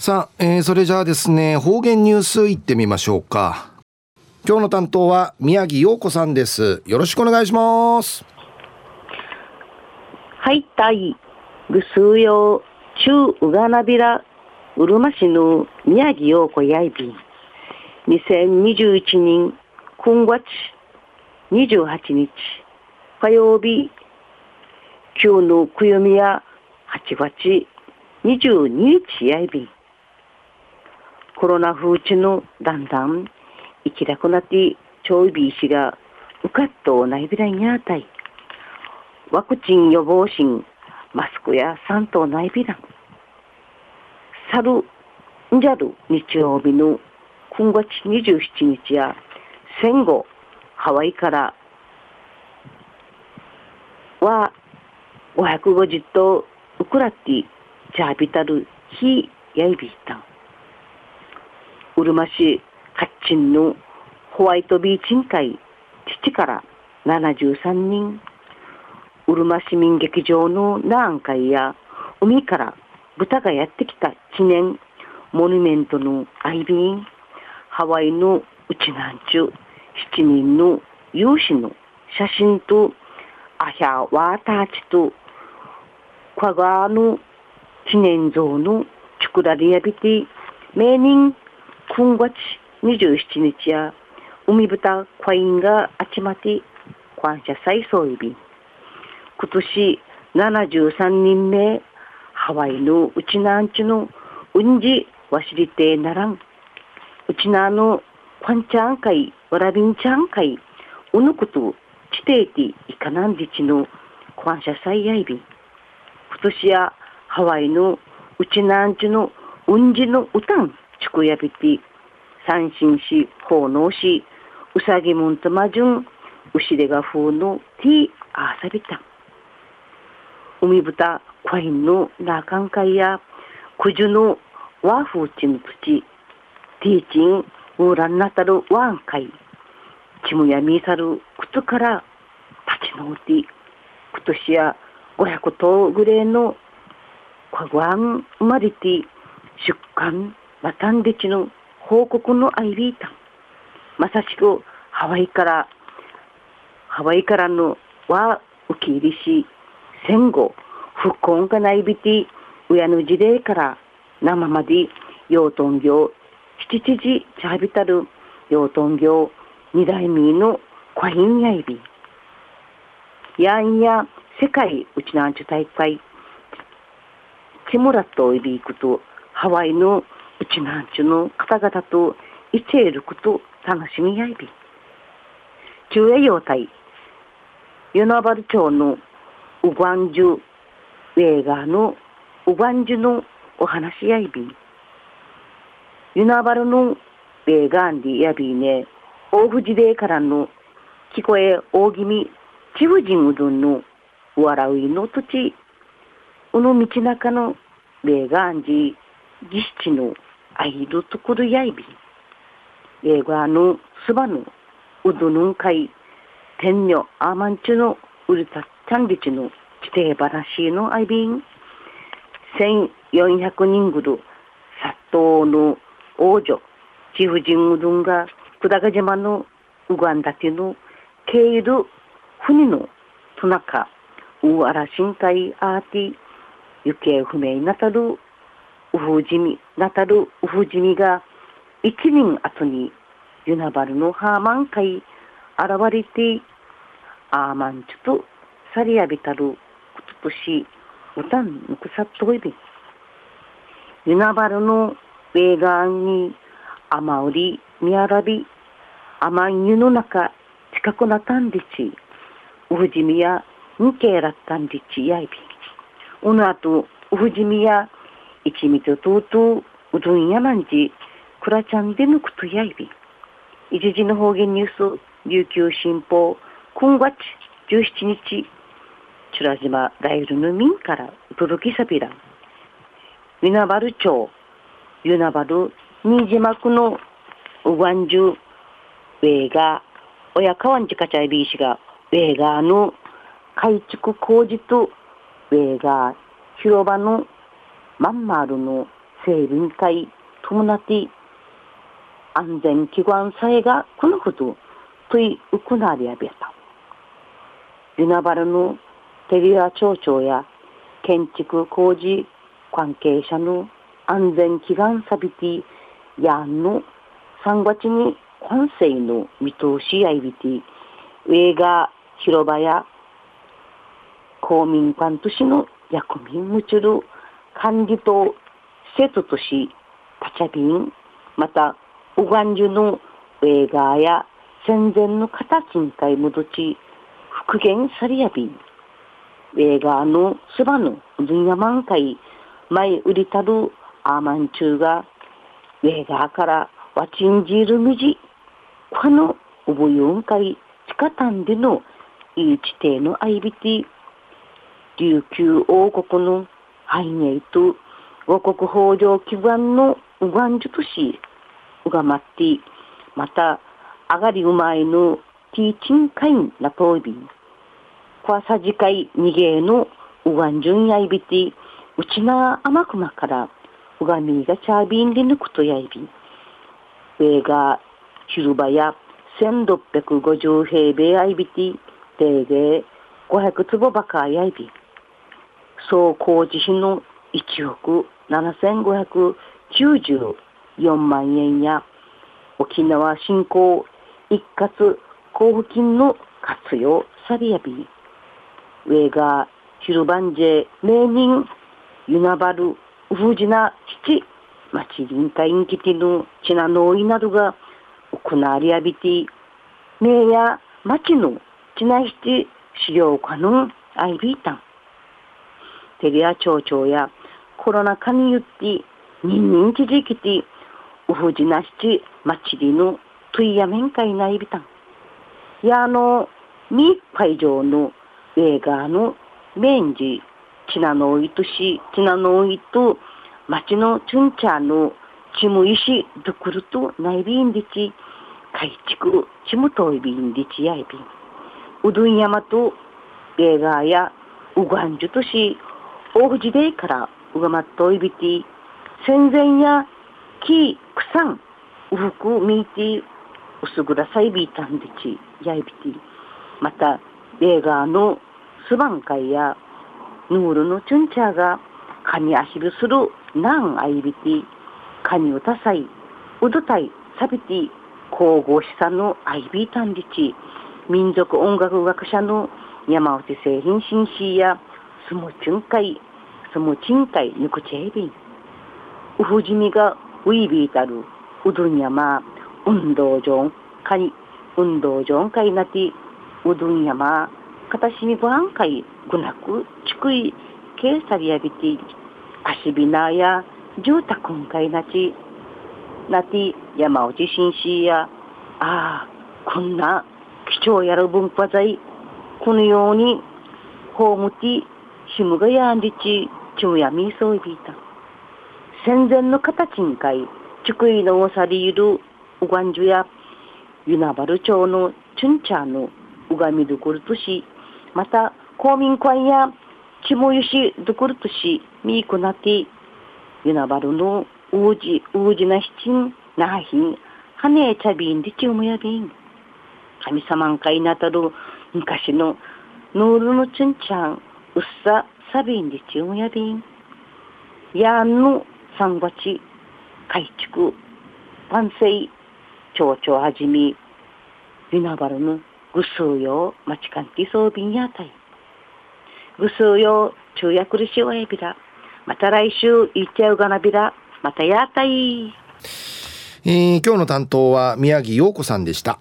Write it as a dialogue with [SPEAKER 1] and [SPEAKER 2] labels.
[SPEAKER 1] さあ、えー、それじゃあですね、方言ニュースいってみましょうか。今日の担当は宮城陽子さんです。よろしくお願いします。
[SPEAKER 2] はい、たい。ぐすうよう、中うがなびら、うるま市の宮城陽子やいびん。2021年9月28日火曜日、今日のくよみや8月22日やいびん。コロナ風地のだんだん生きなくなってちょいびいしがうかっとないびらにあたい。ワクチン予防診、マスクや三等ないびらん。去るんじゃる日曜日の9月27日や戦後ハワイからは550とウクラッティジャービタルヒヤイビータン。うるま市発鎮のホワイトビーチン会父から73人うるま市民劇場の南海や海から豚がやってきた記念モニュメントのアイビーンハワイのうちなんちゅ7人の有志の写真とアヒャワーターチとカガーの記念像のチュクラリアビティ名人9月27日や海豚コインが集まって感謝祭総意日今年73人目ハワイのうちなんちのうんじわしりてならん。うちなのこんちゃんかいわらびんちゃんかいうぬことちていていかなんじちの感謝祭やいび。今年やハワイのうちなんちのうんじの歌ん。ちくやびて、三心し、奉納し、うさぎもんとまじゅん、うしれが風のティーあさびた。海豚、コインのなかんかいや、くじゅのワーフーチの土、ティーチン、ウーランなたるワンカイ、ちむやみさる靴から立ち直って、今年や500頭ぐらいのカグワン生まれて、出刊マタンデチの報告のアイビータン。まさしくハワイから、ハワイからのは受け入れし、戦後、復興がないびて、親の事例から生まで、養豚業、七知事チャービタル、養豚業、二代目のコインやいび。やんや世界うちなんちゅ大会、チムラといびくと、ハワイのうちなんちゅの方々といちえること楽しみやいび。中夜用隊、与那原町のうがんじゅ映画のうがんじゅのお話やいび。与那原の映画んでやびね、大藤でからの聞こえ大気味、千婦人うどんの笑ういの土地、うの道中の映画んじ、儀式のアイルトクルヤイビ。英語のスバヌウドヌンカイ天女アーマンチュのウルタチャンリチの地底話のアイビン1400人ぐる殺到の王女貴婦人うどんが久高島のウガンダティの経由船のトナカウアラ深海アーティ行方不明になたるウフジミ、ナタルウフジミが一年後にユナバルのハーマン会現れて、アーマンチュとサリアビタルこととし、ウタンヌクサットイビ。ユナバルのウェーガンにアマウリ、ミアラビ、アマンユの中、近くなたんでち、ウフジミやンケラッタンでちやいび。うの後、ウフジミや一味ととうとう、うどんやまんじ、くらちゃんでぬくとやいび。一時の方言ニュース、琉球新報、今月17日、チュラ島ライルの民から届けさびら。ユナバル町、ユナバル、新島区のうがんじゅう、ウェーガー、親川んじかちゃいびいしが、ウェーガーの改築工事と、ウェーガー、広場のまんまるの整備会伴って安全祈願さえがこのほどというくなりやびやた。ユナバルのテリア町長や建築工事関係者の安全祈願サビティやんの3月に本世の見通しやいびて映画広場や公民館都市の役民むちる管理と施設としパチャビンまたウガンジュの映画や戦前の形にかい戻ち復元されやび映画のそばの分野満開前売りたるアーマン中が映画からわちんじるみじこのおぼよんかい地下んでのいい地底のアイビティ琉球王国の繁栄と五国法上基盤のウガンジュとしうがまってまた上がりうまいのティーチンカインなといびこわさじかいにげのうがんじゅんやいびてうちなあまくまからうがみがチャービンでぬくとやいびん。上が広場や1650平米あいびて定芸500坪ばかやいびん。総工事費の1億7594万円や沖縄振興一括交付金の活用されやび上が広番ジ名人ユナバルウフジナ七町臨海ンキティのチナノイなどが行われやびて名や町のチナ七資料館のアイビータンテリア町長やコロナ禍によって人人知事きてウフジナ七町りのトイヤ面会ないびたん。やあの、み会場の映画のメンジ、チナノイとし、チナノイと町のチュンチャーのチムイシドクルとないびんでち、改築チムトイビンでちやいびん。うどん山と映画やうがんじゅとし、大藤でからうがまっといびて、戦前や木、草ん、うふくみいて、うすぐらさいびいたんでち、やいびて、また、映画のスバン会や、ヌールのチュンチャーが、カニアヒルするなんあいびて、カニをたさい、うどたい、さびて、皇后資産のアイビータンリチ、民族音楽学者の山内製品紳士や、スムチュン会、スムチン会、ぬくちえびん。ウフジミがウィービータル、うどん山、運動場、かに、運動場会なて、うどん山、かたしみごはん会、ぐなく、ちくい、けいさりやびて、足びなや、住宅ん会なち、なて、山内紳士や、ああ、こんな、貴重やる文化財、このように、ホームティ、ひむがやんりち、ちゅうやみそいびいた。戦前の形にかい、ちくいのおさりいる、うがんじゅや、ユナバル町のチュンチャーのうがみどころとし、また、公民館や、ちもゆしどころとし、みいこなて、ユナバルのうじ、うじなしちん、なはひん、はねえちゃびんでちうむやびん。神様んかいなたる、昔の、ノールのチュンチャン、うっさ、さびんでちゅうむやびん。やんの、三月、改築、万世、町長はじみ、ユナバルのぐすうよう、町かんきそうびんやたい。ぐすうよちゅう、昼夜苦しいわやびら。また来週、いっちゃうがなびら。またやたい。
[SPEAKER 1] えー、今日の担当は宮城陽子さんでした。